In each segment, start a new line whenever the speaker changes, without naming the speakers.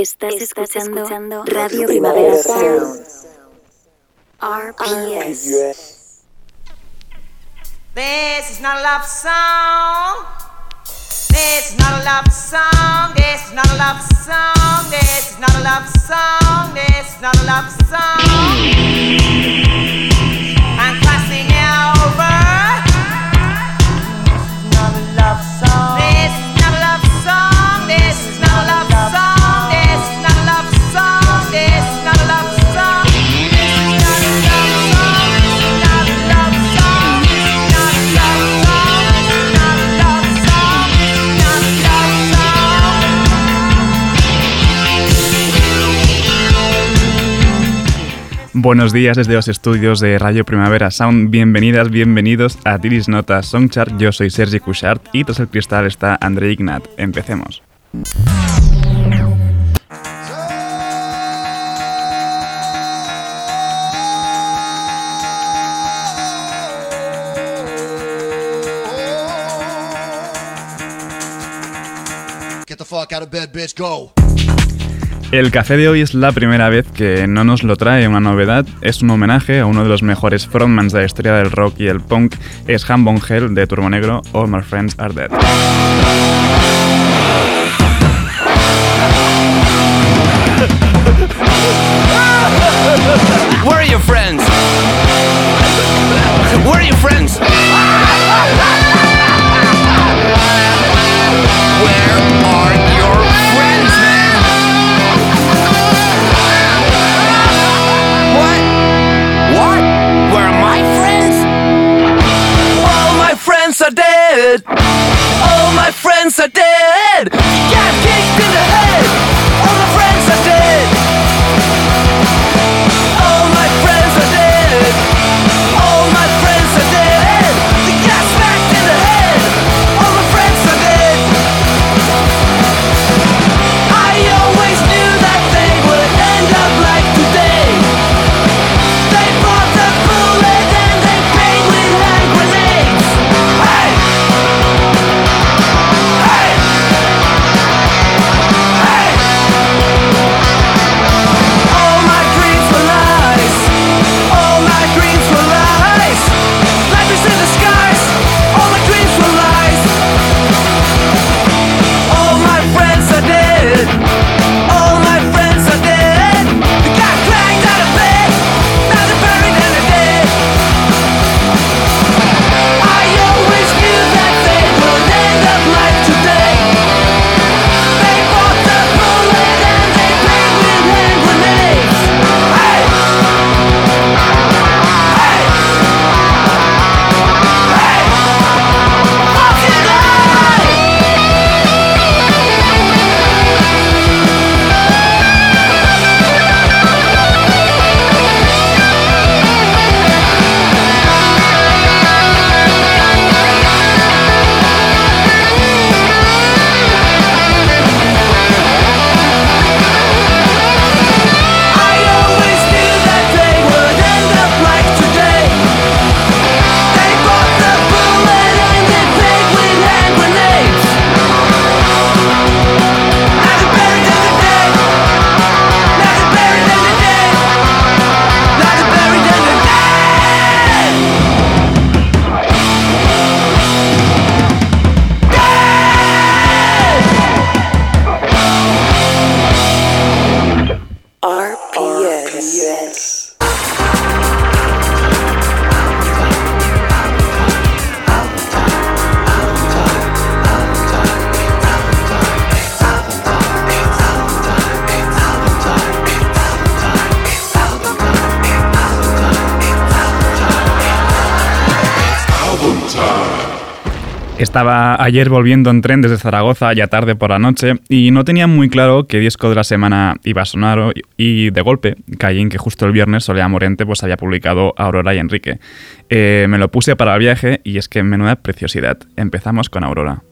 Estás, escuchando, Radio Primavera Sound. RPS.
This is not a love song. This is not a love song. This is not a love song. This is not a love song. This is not a love song.
Buenos días desde los estudios de Radio Primavera Sound. Bienvenidas, bienvenidos a Tiris Nota Songchart. Yo soy Sergi Cushart y tras el cristal está André Ignat. Empecemos.
Get the fuck out of bed, bitch, go.
El café de hoy es la primera vez que no nos lo trae una novedad. Es un homenaje a uno de los mejores frontmans de la historia del rock y el punk. Es Han Hell de Turbo Negro, All My Friends Are Dead.
Where are your friends? Where are your friends? are dead. All my friends are dead. You
Estaba ayer volviendo en tren desde Zaragoza ya tarde por la noche y no tenía muy claro qué disco de la semana iba a sonar y de golpe caí en que justo el viernes Soledad Morente pues había publicado Aurora y Enrique. Eh, me lo puse para el viaje y es que menuda preciosidad. Empezamos con Aurora.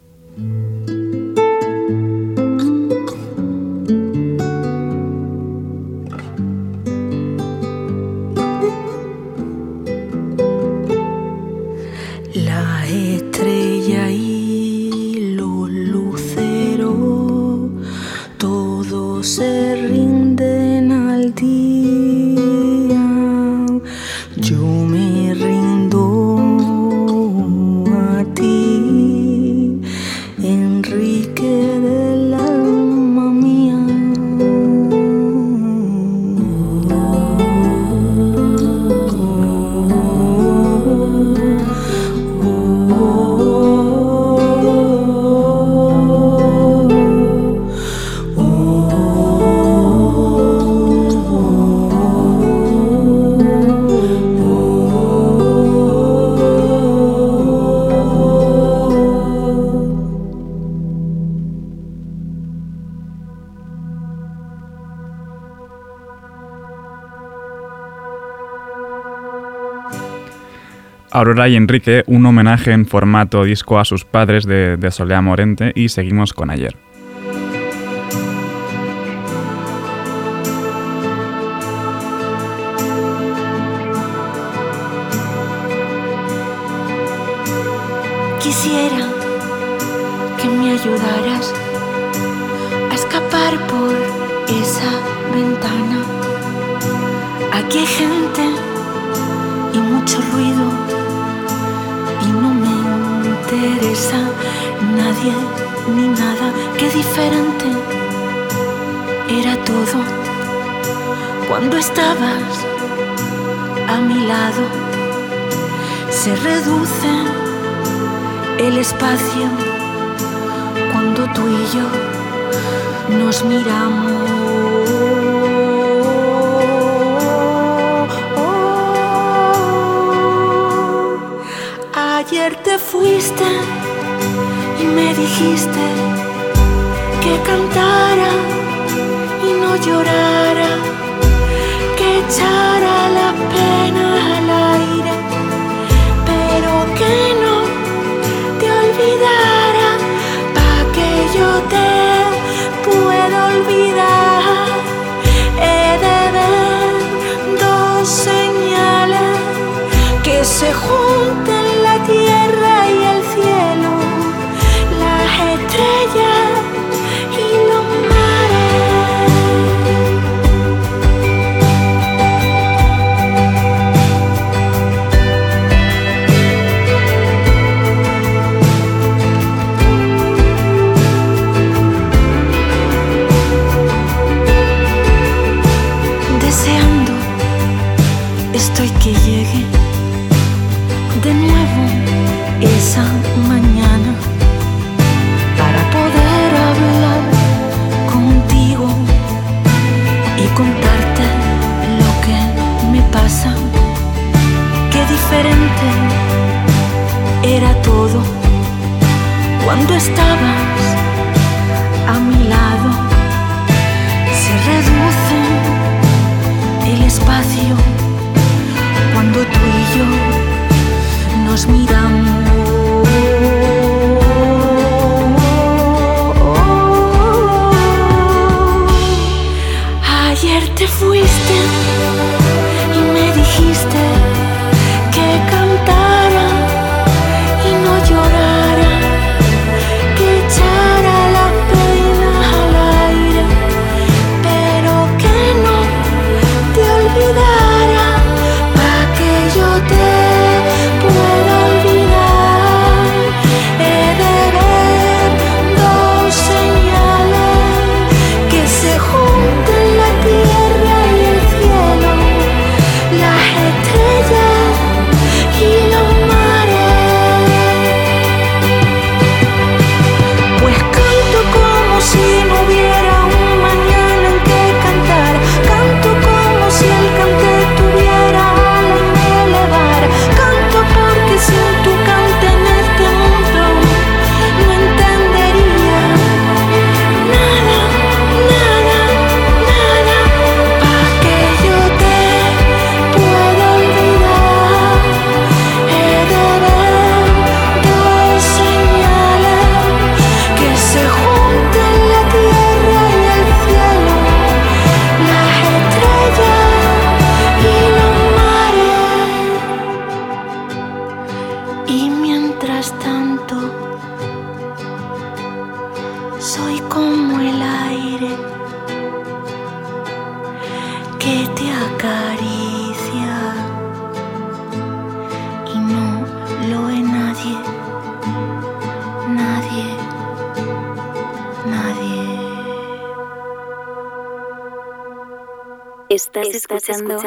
Aurora y Enrique, un homenaje en formato disco a sus padres de, de Solea Morente y seguimos con ayer.
Quisiera ni nada, qué diferente era todo cuando estabas a mi lado. Se reduce el espacio cuando tú y yo nos miramos. ayer te fuiste me dijiste que cantara y no llorara, que echara la pena al aire, pero que no te olvidara, pa' que yo te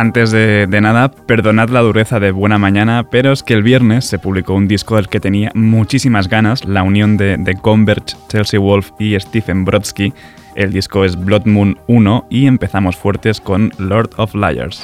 Antes de, nada, perdonad la dureza de Buena Mañana, pero es que el viernes se publicó un disco del que tenía muchísimas ganas, la unión de, de Converge, Chelsea Wolf y Stephen Brodsky. El disco es Blood Moon 1 y empezamos fuertes con Lord of Liars.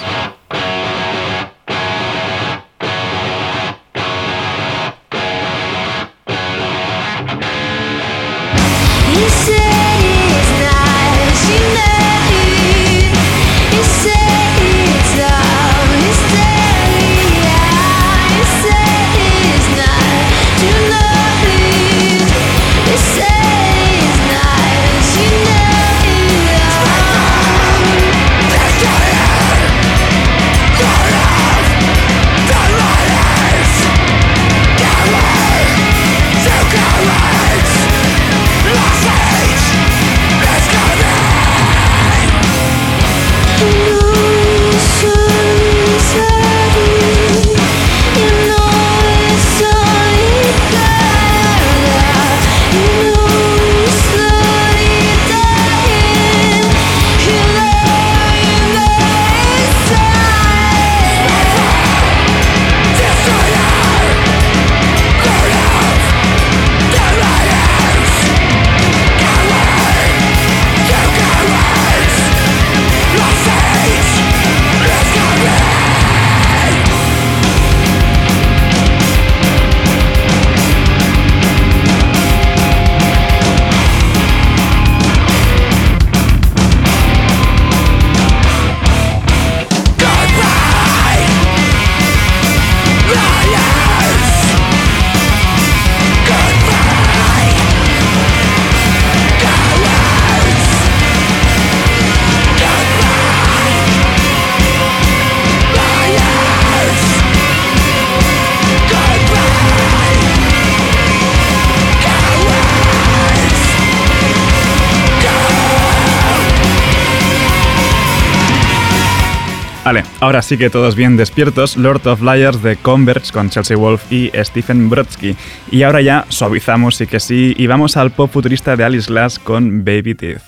Ahora sí que todos bien despiertos, Lord of Liars de Converge con Chelsea Wolf y Stephen Brodsky. Y ahora ya suavizamos, sí que sí, y vamos al pop futurista de Alice Glass con Baby Teeth.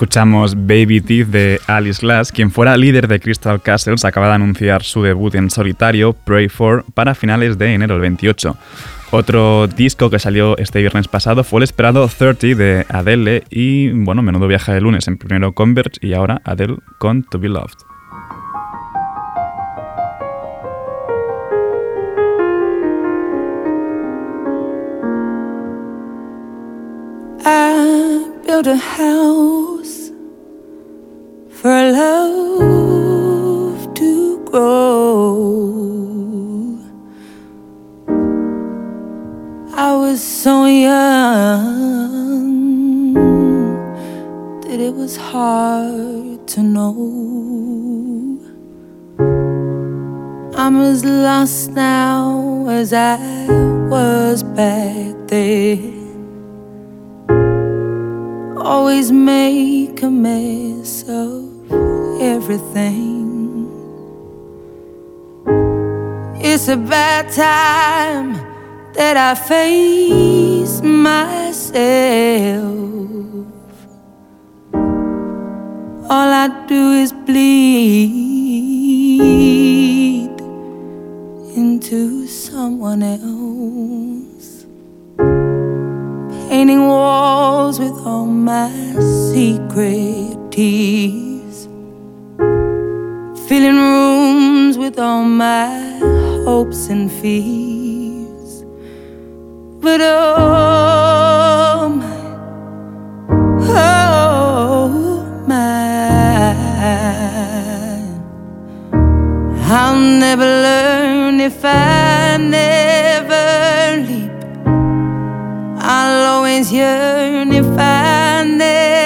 Escuchamos Baby Teeth de Alice Glass, quien fuera líder de Crystal Castles, acaba de anunciar su debut en solitario, Pray For, para finales de enero del 28. Otro disco que salió este viernes pasado fue el esperado 30 de Adele y, bueno, menudo viaje de lunes, en primero Converge y ahora Adele con To Be Loved.
House for love to grow. I was so young that it was hard to know. I'm as lost now as I was back then always make a mess of everything. It's a bad time that I face myself. All I do is bleed into someone else painting walls with all my secret tears, filling rooms with all my hopes and fears. But oh my, oh my, I'll never learn if I never leave. I'll always yearn if I never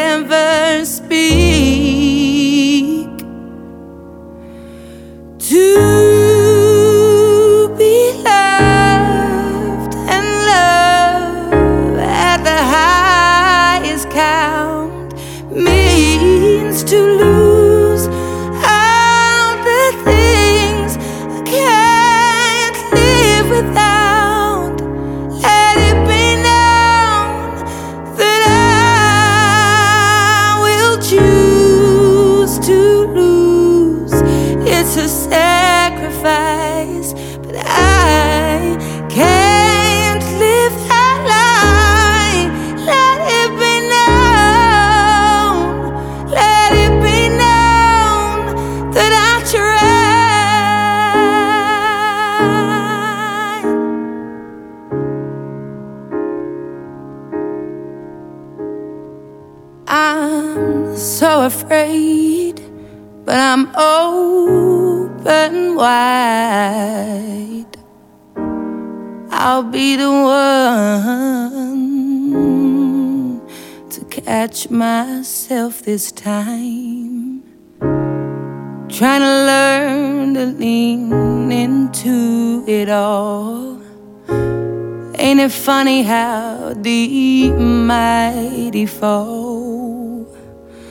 funny how deep mighty fall?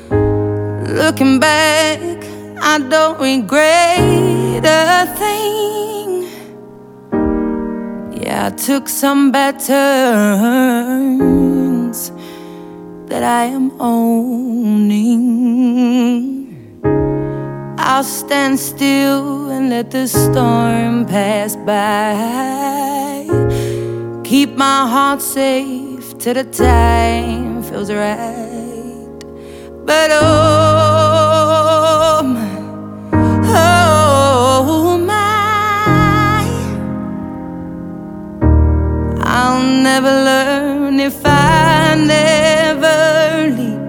Looking back, I don't regret a thing. Yeah, I took some bad turns that I am owning. I'll stand still and let the storm pass by. Keep my heart safe till the time feels right. But oh my, oh my, I'll never learn if I never leap.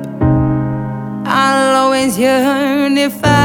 I'll always yearn if I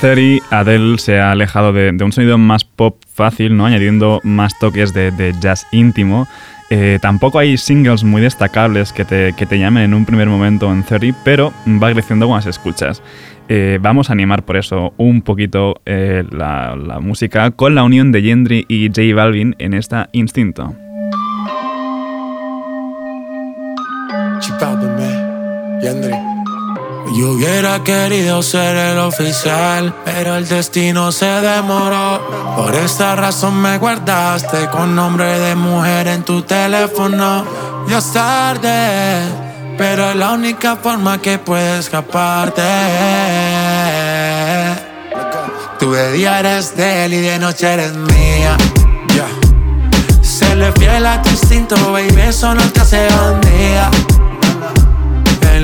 30, Adele se ha alejado de, un sonido más pop fácil, ¿no? añadiendo más toques de, jazz íntimo. Eh, tampoco hay singles muy destacables que te, que te llamen en un primer momento en 30, pero va creciendo con las escuchas. Eh, vamos a animar por eso un poquito eh, la, la música con la unión de Gendry y J Balvin en esta Instinto.
Chipado, man. Yandri. Yo hubiera querido ser el oficial, pero el destino se demoró. Por esta razón me guardaste con nombre de mujer en tu teléfono. Ya es tarde, pero es la única forma que puedes escaparte. Tú de día eres de él y de noche eres mía. Serle fiel a tu instinto, baby, eso no te hace bandida.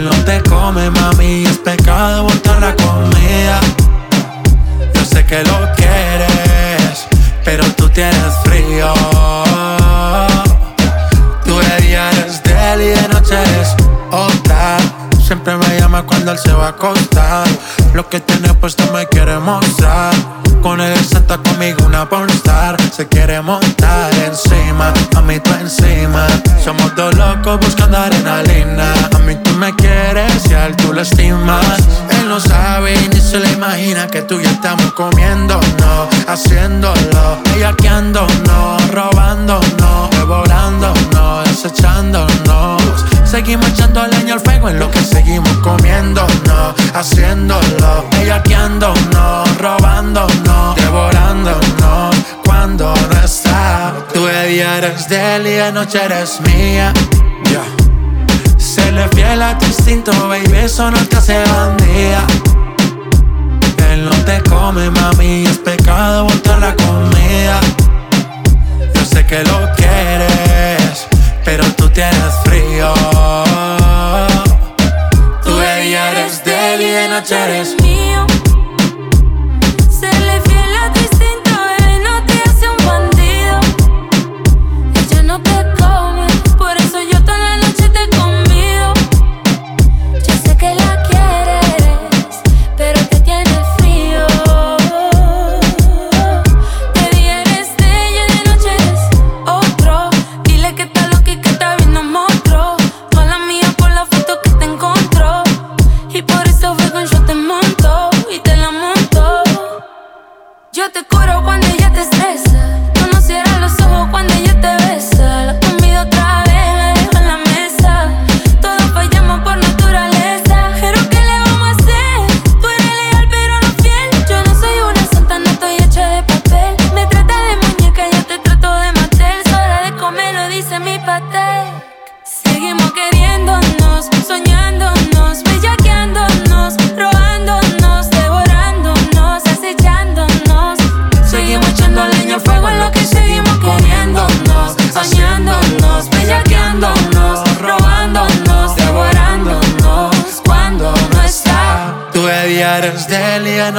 No te come, mami, es pecado botar la comida. Yo sé que lo quieres, pero tú tienes frío. Tú de día eres de él y de noche eres otra. Siempre me llama cuando él se va a acostar. Lo que tiene puesto me quiere mostrar. Con él senta conmigo una pornstar. Se quiere montar encima, a mí tú encima. Somos dos locos buscando adrenalina. A mí tú me quieres y a él tú lo estimas. Él no sabe ni se le imagina que tú y yo estamos comiendo, no, haciéndolo, bellaqueándonos, robándonos, devorándonos, desechándonos. Seguimos echando leña al fuego en lo que seguimos comiéndonos, haciéndolo, bellaqueándonos, robándonos, devorándonos. Cuando no está, tú de día eres de él y de noche eres mía. Yeah. Serle fiel a tu instinto, baby, eso no te hace bandida. Él no te come, mami, es pecado botar la comida. Yo sé que lo quieres, pero tú tienes frío. Tú de día eres de él y de noche eres
mío.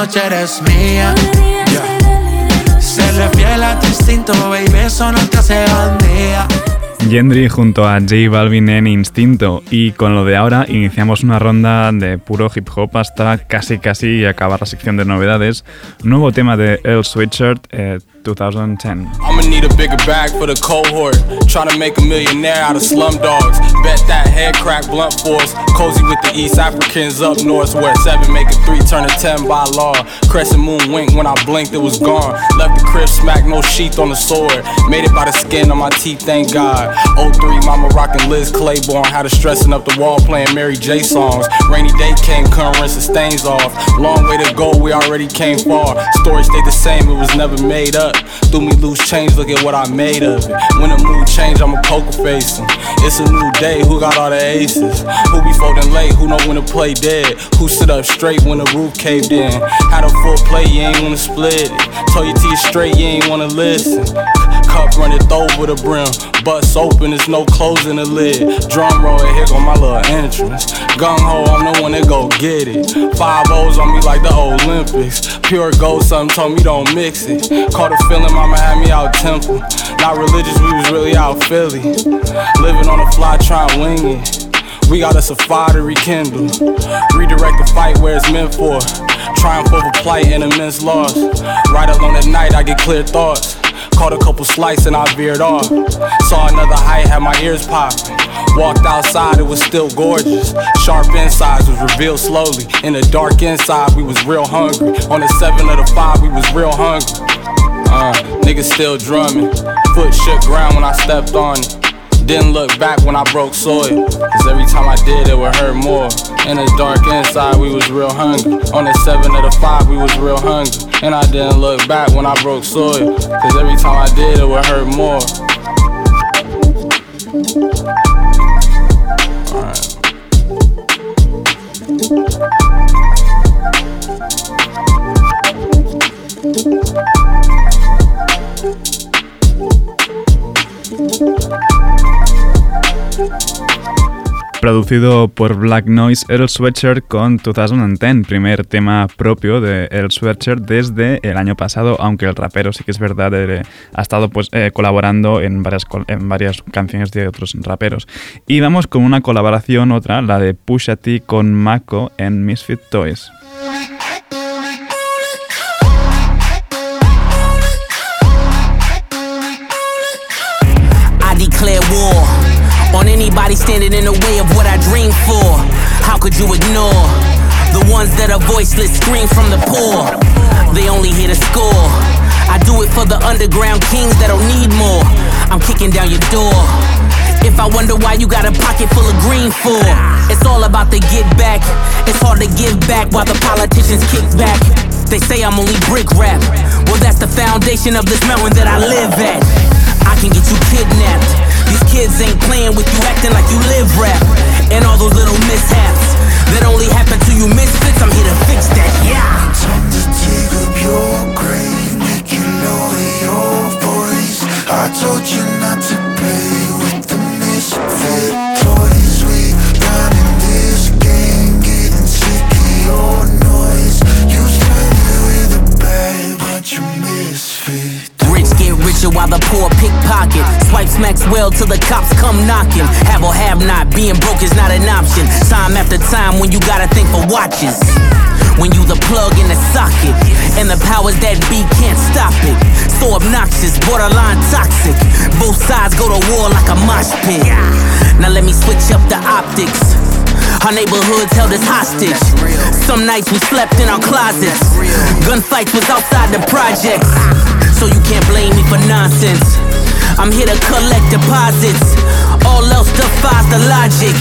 Noche eres mía. Fiel
a tu instinto, baby, eso no te hace bandida.
Gendry junto a J Balvin en Instinto y con lo de ahora iniciamos una ronda de puro hip hop hasta casi casi acabar la sección de novedades. Nuevo tema de Earl Sweatshirt eh, 2010.
I'ma need a bigger bag for the cohort. Tryna make a millionaire out of slum dogs. Bet that head crack blunt force. Cozy with the East Africans up north where seven make a three turn a ten by law. Crescent moon wink when I blinked, it was gone. Left the crib smack, no sheath on the sword. Made it by the skin on my teeth, thank God. 03 mama rockin' Liz Claiborne. Had her stressing up the wall playing Mary J songs. Rainy day came, couldn't rinse the stains off. Long way to go, we already came far. Story stayed the same, it was never made up. Threw me loose change, look at what I made of it. When the mood change, I'ma poker face. It's a new day, who got all the aces? Who be folding late, who know when to play dead? Who sit up straight when the roof caved in? Had a full plate, you ain't wanna split it. Told you to straight, you ain't wanna listen. Cup runneth over the brim, butts open, there's no closing the lid. Drum roll, here go my little entrance. Gung ho, I'm the one that go get it. Five O's on me like the Olympics. Pure gold, something told me don't mix it. Caught a feeling, mama had me out temple. Not religious, we was really out Philly. Living on the fly, trying wing it. We got us a fire to rekindle. Redirect the fight where it's meant for. Triumph over plight and immense loss. Right alone at night, I get clear thoughts. Caught a couple slices and I veered off. Saw another height, had my ears popping. Walked outside, it was still gorgeous. Sharp insides was revealed slowly. In the dark inside, we was real hungry. On the seven of the five, we was real hungry. Uh, niggas still drumming. Foot shook ground when I stepped on it. Didn't look back when I broke soil. Cause every time I did, it would hurt more. In the dark inside, we was real hungry. On the seven of the five, we was real hungry. And I didn't look back when I broke soil. Cause every time I did, it would hurt more.
Producido por Black Noise, Earl Sweatshirt con 2010, primer tema propio de Earl Sweatshirt desde el año pasado, aunque el rapero sí que es verdad, eh, ha estado pues, eh, colaborando en varias, en varias canciones de otros raperos. Y vamos con una colaboración, otra, la de Pusha T con Mako en Misfit Toys.
Anybody standing in the way of what I dream for. How could you ignore the ones that are voiceless, scream from the poor? They only here to score. I do it for the underground kings that don't need more. I'm kicking down your door. If I wonder why you got a pocket full of green for, it's all about the get back. It's hard to give back while the politicians kick back. They say I'm only brick rap. Well, that's the foundation of this mountain that I live at. I can get you kidnapped. These kids ain't playing with you, acting like you live rap. And all those little till the cops come knocking. Have or have not, being broke is not an option. Time after time when you gotta think for watches. When you the plug in the socket, and the powers that be can't stop it. So obnoxious, borderline toxic. Both sides go to war like a mosh pit. Now let me switch up the optics. Our neighborhoods held us hostage. Some nights we slept in our closets. Gunfights was outside the projects. So you can't blame me for nonsense. I'm here to collect deposits. All else defies the logic.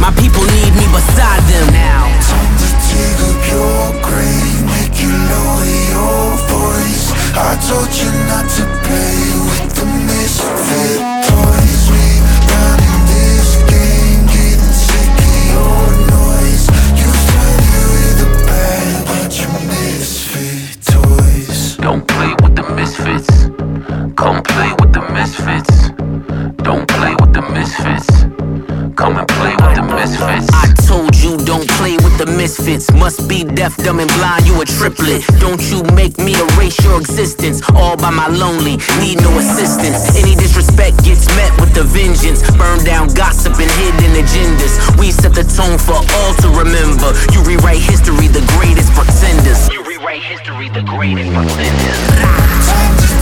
My people need me beside them now.
Time to dig up your grave, make you lower your voice. I told you not to play with the misfit toys. We running this game, getting sick of your noise. You started with a bag, but you misfit toys.
Don't play with the misfits. Come play with the misfits. Don't play with the misfits. Come and play with the misfits.
I told you don't play with the misfits. Must be deaf, dumb, and blind. You a triplet. Don't you make me erase your existence. All by my lonely, need no assistance. Any disrespect gets met with a vengeance. Burn down gossip and hidden agendas. We set the tone for all to remember. You rewrite history, the greatest pretenders. You rewrite history, the greatest pretenders.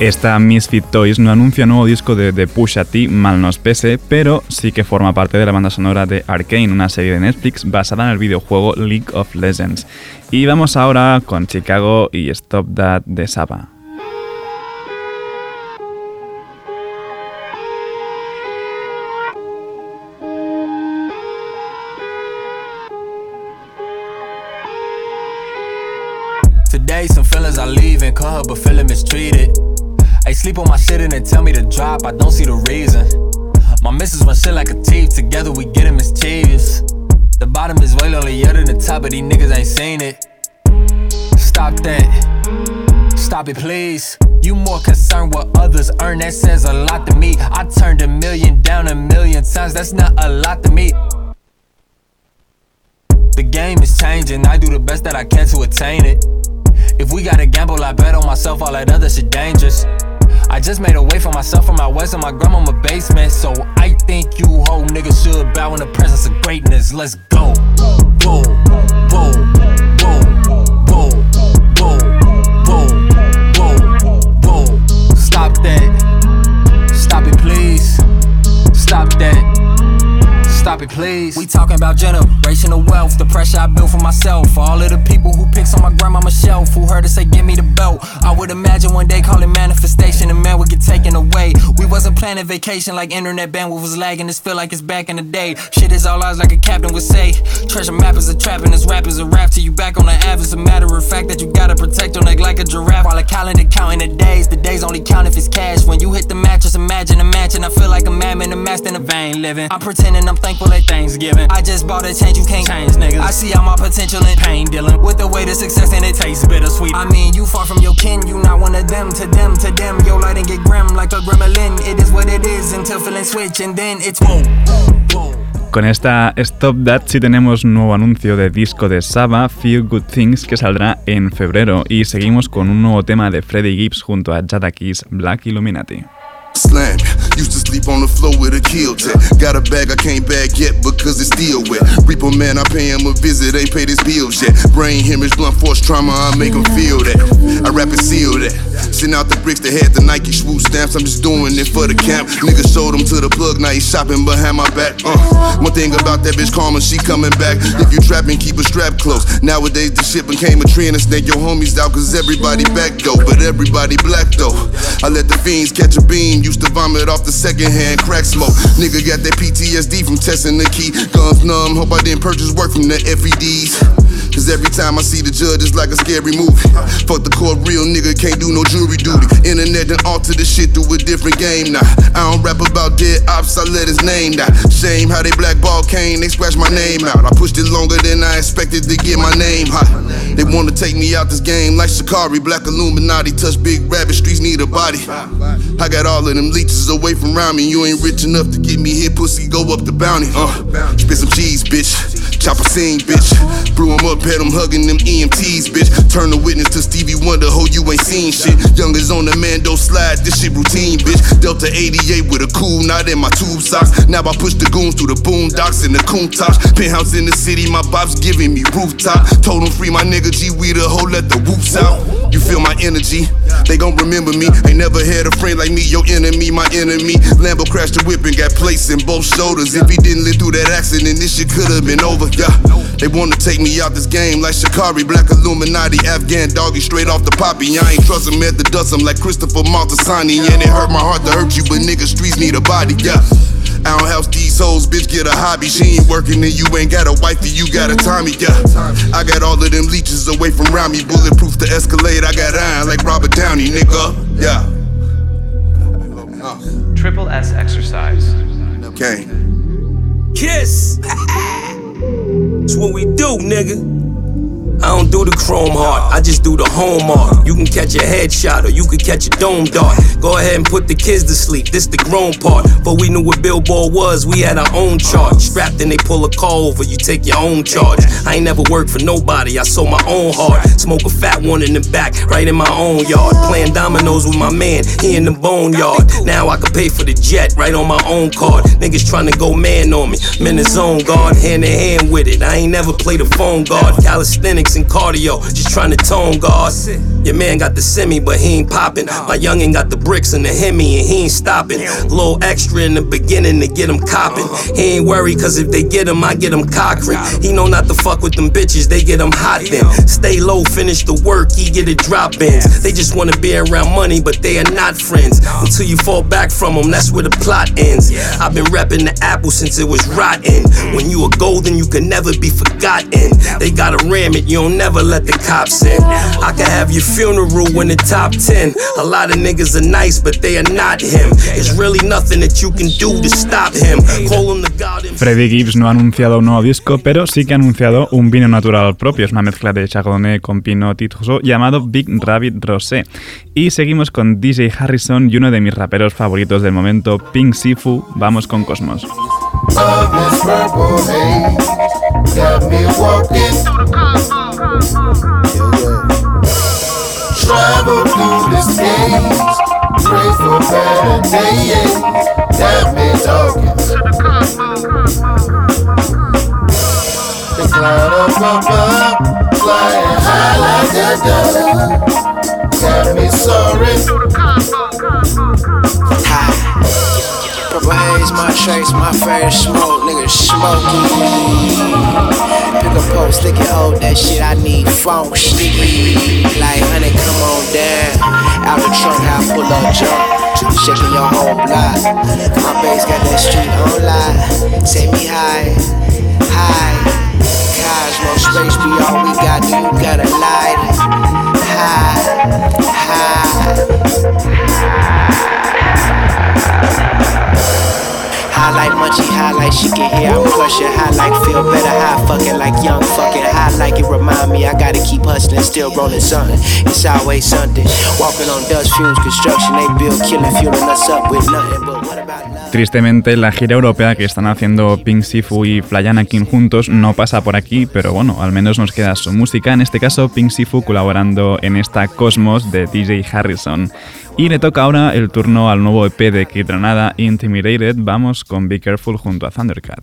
Esta Misfit Toys no anuncia nuevo disco de, de Pusha T, mal nos pese, pero sí que forma parte de la banda sonora de Arcane, una serie de Netflix basada en el videojuego League of Legends. Y vamos ahora con Chicago y Stop That de Saba.
Some but feeling mistreated. I sleep on my shit and then tell me to drop, I don't see the reason. My missus run shit like a teeth, together we get getting mischievous. The bottom is way lonelier than the top, but these niggas ain't seen it. Stop that. Stop it, please. You more concerned what others earn, that says a lot to me. I turned a million down a million times, that's not a lot to me. The game is changing, I do the best that I can to attain it. If we gotta gamble, I bet on myself, all that other shit dangerous.
I just made a way for myself from my west and my grandmama basement. So I think you whole niggas should bow in the presence of greatness. Let's go. Whoa, whoa, whoa, whoa, whoa, whoa, whoa, whoa. Stop that. Stop it, please. Stop that. Stop it, please. We talking about generational wealth, the pressure I built for myself. All of the people who picks on my grandmama shelf, who heard her say, Give me the belt. I would imagine one day calling manifestation, and man would get taken away. We wasn't planning vacation like internet bandwidth was lagging. This feel like it's back in the day. Shit is all ours, like a captain would say. Treasure map is a trap, and this rap is a rap till you back on the app. It's a matter of fact that you gotta protect your neck like a giraffe. While a calendar counting the days, the days only count if it's cash. When you hit the mattress, imagine a mansion. I feel like a madman, a master in a vain living. I'm pretending I'm thankful at Thanksgiving. I just bought a change, you can't change, niggas. I see all my potential in pain dealing with the way to success, and it tastes bittersweet. I mean, you far from your kin, you not one of them. To them, to them, your light and get grim like a gremlin. It is what it is until feeling switch, and then it's whoa, whoa.
Con esta Stop That sí tenemos nuevo anuncio de disco de Saba, Few Good Things, que saldrá en febrero. Y seguimos con un nuevo tema de Freddie Gibbs junto a Jada Kiss, Black Illuminati.
Slam. Used to sleep on the floor with a kill tech. Got a bag I can't bag yet because it's still wet. Reaper man, I pay him a visit, ain't paid his bills yet. Brain hemorrhage, blunt force trauma, I make him feel that. I rap and seal that. Send out the bricks that had the Nike swoop stamps. I'm just doing it for the camp. Nigga showed him to the plug, now he shopping behind my back. Uh. One thing about that bitch Karma, she coming back. If you trapping, keep a strap close. Nowadays the shit became a trend and snake your homies out cause everybody back though. But everybody black though. I let the fiends catch a beam. Used to vomit off the second hand crack smoke. Nigga got that PTSD from testing the key. Guns numb, hope I didn't purchase work from the FEDs. Cause every time I see the judge, it's like a scary movie. Fuck the court, real nigga can't do no jury duty. Internet done alter the shit through a different game now. I don't rap about dead ops, I let his name die. Shame how they blackball Kane, they scratch my name out. I pushed it longer than I expected to get my name hot. They wanna take me out this game like Shikari, Black Illuminati. Touch big rabbit, streets need a body. I got all them leeches away from around me. You ain't rich enough to get me here, pussy, go up the bounty. Uh, spit some cheese, bitch. Chop a scene, bitch. Blew him up, had him hugging them EMTs, bitch. Turn the witness to Stevie Wonder, ho, you ain't seen shit. Youngers on the Mando slide, this shit routine, bitch. Delta 88 with a cool knot in my tube socks. Now I push the goons through the boondocks and the coon tops. Penthouse in the city, my bops giving me rooftop. Told free my nigga G, we the hoe, let the whoops out. You feel my energy, they gon' remember me. Ain't never had a friend like me, your enemy, my enemy. Lambo crashed the whip and got placed in both shoulders. If he didn't live through that accident, this shit could've been over, yeah. They wanna take me out this game like Shikari, Black Illuminati, Afghan doggy, straight off the poppy. I ain't trust him at the dust, I'm like Christopher Moltisanti. And it hurt my heart to hurt you, but nigga, streets need a body, yeah. I don't house these hoes, bitch, get a hobby. She ain't working and you ain't got a wifey, you got a Tommy, yeah. I got all of them leeches away from around me. Bulletproof to escalate, I got iron like Robert Downey, nigga, yeah.
Triple S exercise.
Okay.
Kiss. It's what we do, nigga. I don't do the chrome heart, I just do the home art. You can catch a headshot or you can catch a dome dart. Go ahead and put the kids to sleep, this the grown part. But we knew what Billboard was, we had our own chart. Strapped and they pull a call over, you take your own charge. I ain't never worked for nobody, I sold my own heart. Smoke a fat one in the back, right in my own yard. Playing dominoes with my man, he in the boneyard. Now I can pay for the jet, right on my own card. Niggas trying to go man on me, in the zone guard, hand in hand with it. I ain't never played a phone guard. Calisthenics and cardio, just trying to tone guard. Your man got the semi, but he ain't popping. My youngin' got the bricks and the Hemi, and he ain't stopping. Little extra in the beginning to get him copping. He ain't worried, cause if they get him, I get him cockring. He know not to fuck with them bitches, they get him hot then. Stay low, finish the work, he get it drop ins. They just wanna be around money, but they are not friends. Until you fall back from them, that's where the plot ends. I've been repping the apple since it was rotten. When you are golden, you can never be forgotten. They gotta ram it, you don't never let the cops in. I can have your funeral in the top 10. A lot of niggas are nice, but they are not him. There's really nothing that you can do to stop him. Call him the God
Freddie Gibbs no ha anunciado un nuevo disco, pero sí que ha anunciado un vino natural propio. Es una mezcla de Chardonnay con Pinot Titroso llamado Big Rabbit Rosé. Y seguimos con DJ Harrison y uno de mis raperos favoritos del momento, Pink Sifu. Vamos con Cosmos.
Love is purple haze, got me walking. Yeah, yeah. Travel through this maze, pray
better days. Got me talking. The cloud up above, flying high like a dove. Got me sorry.
My trace, my favorite smoke, nigga smoking. Pick a pole, stick it, hold that shit, I need funk, sticky. Like, honey, come on down. Out the trunk, I pull up jump. Shaking your whole block. My bass got that street on live. Take me high, high. Cosmo space be all we got, you gotta light it? High, high. High like Munchie, high like she can hear I'm crushing. High like feel better, high fucking like young fucking. High like it remind me I gotta keep hustling, still rolling something. It's always something. Walking on dust fumes, construction, they build, killing, fueling us up with nothing. But what about?
Tristemente, la gira europea que están haciendo Pink Sifu y Flyana King juntos no pasa por aquí, pero bueno, al menos nos queda su música. En este caso, Pink Sifu colaborando en esta Cosmos de DJ Harrison. Y le toca ahora el turno al nuevo EP de Kid Granada, Intimidated. Vamos con Be Careful junto a Thundercat.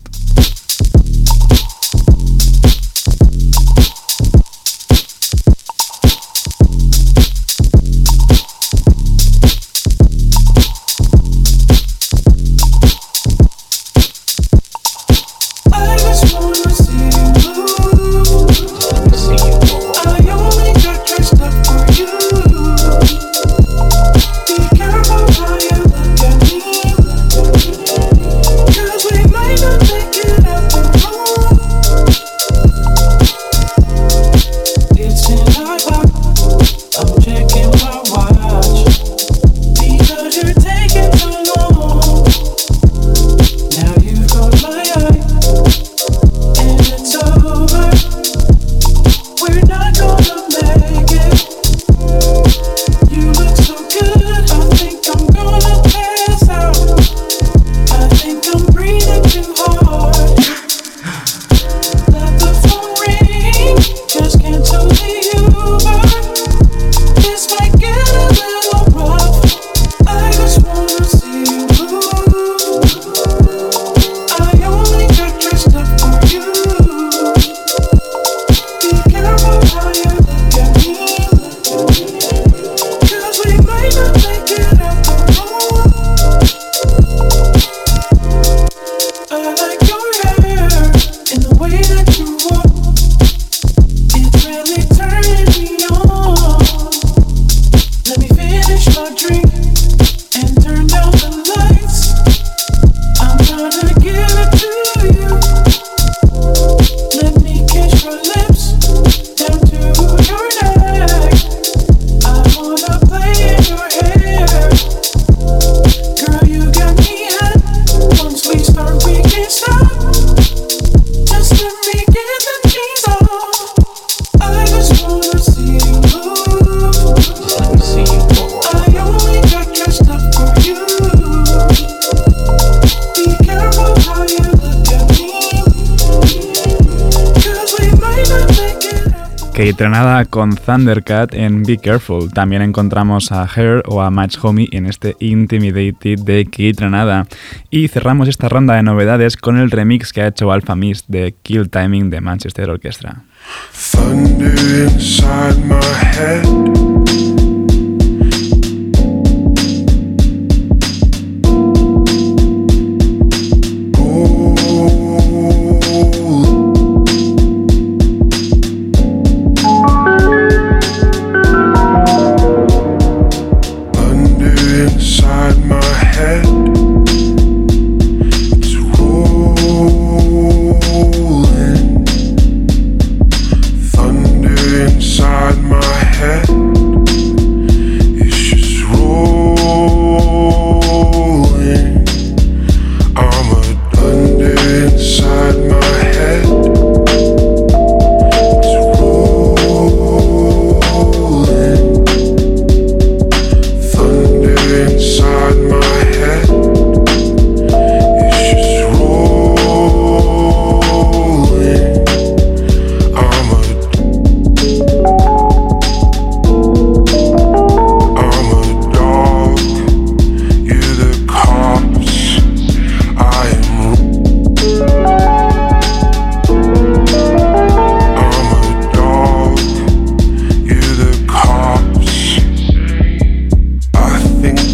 Granada con Thundercat en Be Careful. También encontramos a Her o a Match Homie en este Intimidated de Kate Granada. Y cerramos esta ronda de novedades con el remix que ha hecho Alpha Mist de Kill Timing de Manchester Orchestra.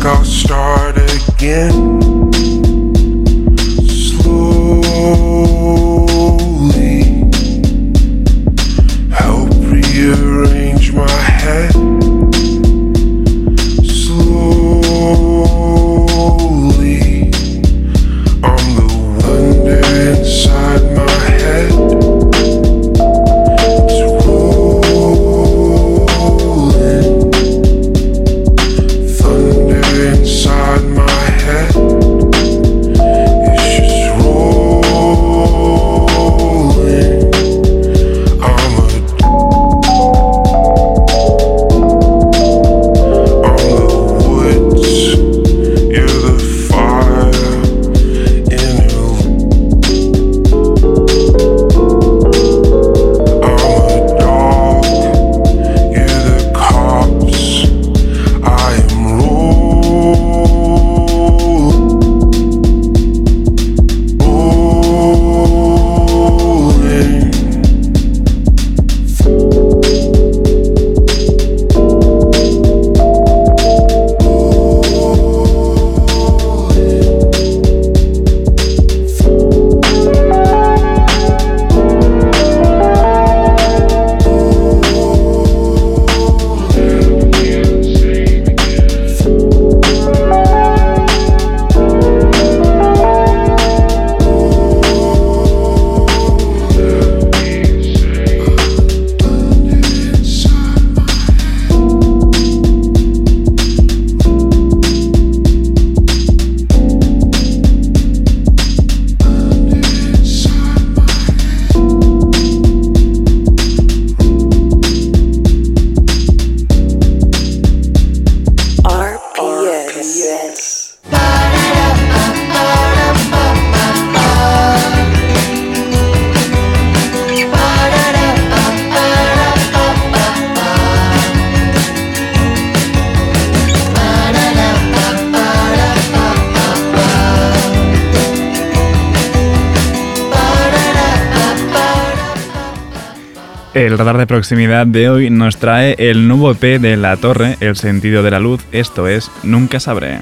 go start again.
El radar de proximidad de hoy nos trae el nuevo EP de La Torre, El sentido de la luz, esto es Nunca sabré.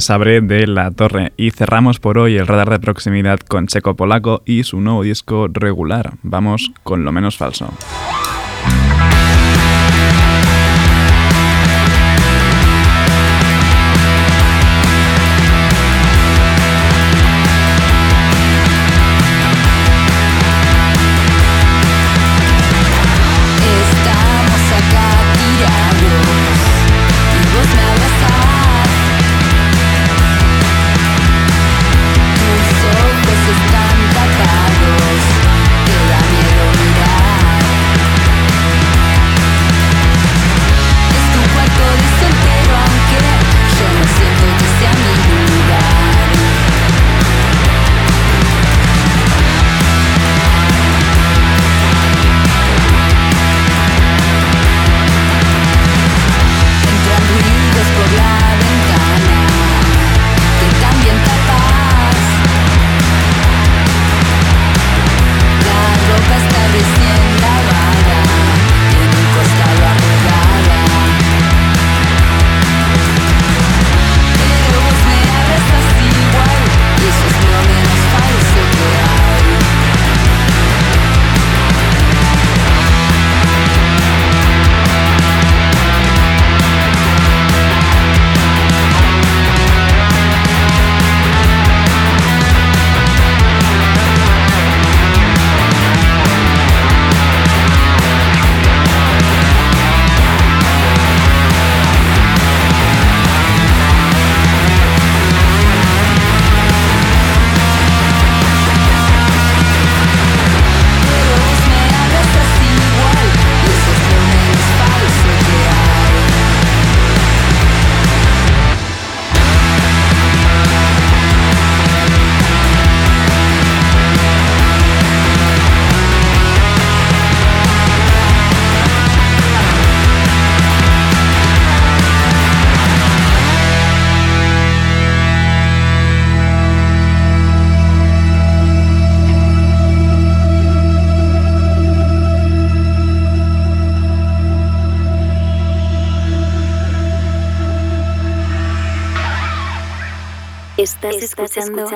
sabré de La
Torre y cerramos por hoy el radar de proximidad con Checo Polaco y su nuevo disco regular. Vamos con lo menos falso.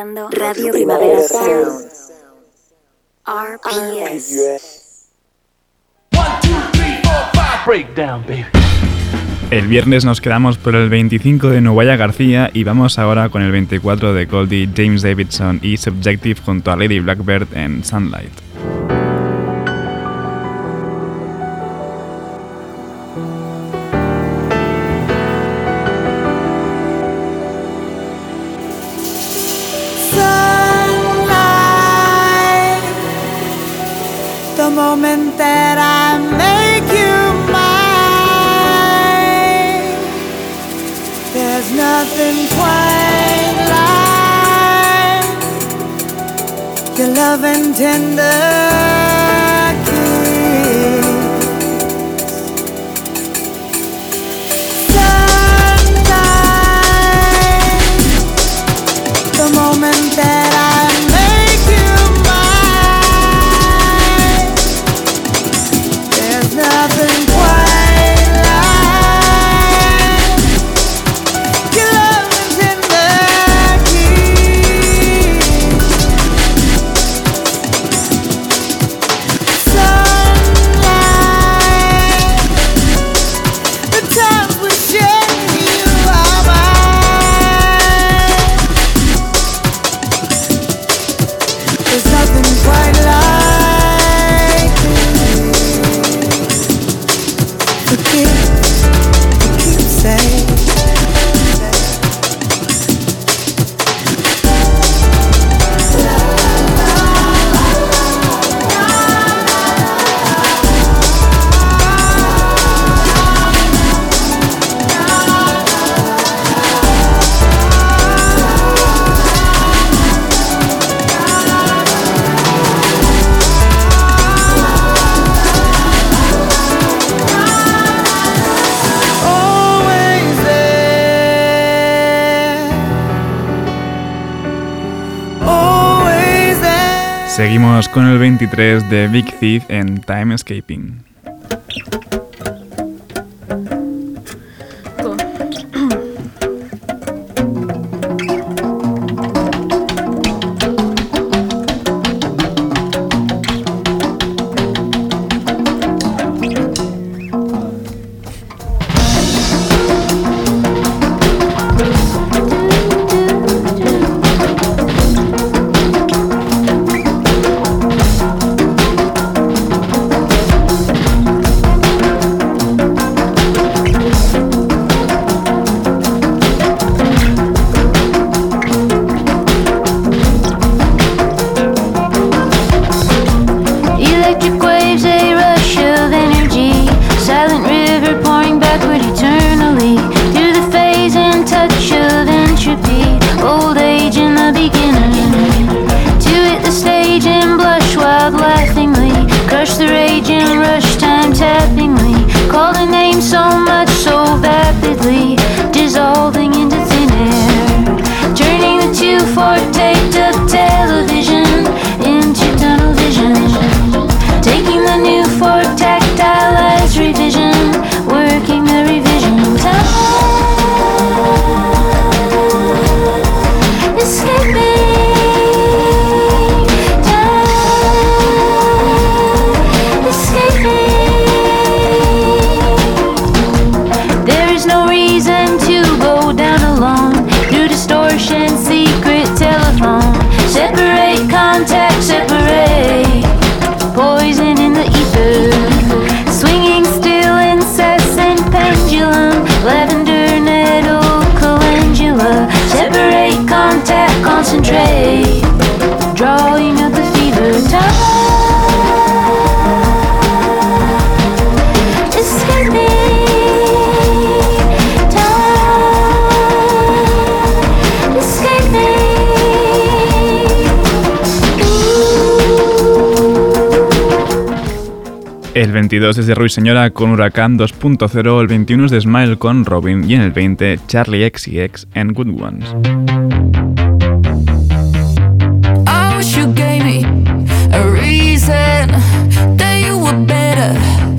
Escuchando, Radio Primavera Sound. RPS.
Breakdown, baby.
El viernes nos quedamos por el 25 de Novaya García y vamos ahora con el 24 de Goldie, James Davidson y Subjective junto a Lady Blackbird en Sunlight.
sunlight. The moment that I make you mine, there's nothing quite like your love and tender
Seguimos con el 23 de Big Thief en Time Escaping.
Concentrate. Drawing the time.
El 22 es de Ruiseñora con Huracán 2.0, el 21 es de Smile con Robin y en el 20 Charlie X y en Good Ones.
Reason that you were better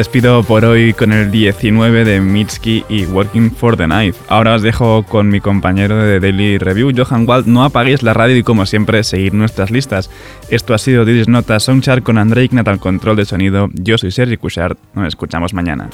despido por hoy con el 19 de Mitski y Working for the Knife. Ahora os dejo con mi compañero de Daily Review, Johan Wald. No apaguéis la radio y como siempre, seguir nuestras listas. Esto ha sido Didis Nota Soundchart con Andrei Ignat al control de sonido. Yo soy Sergi Cushart. Nos escuchamos mañana.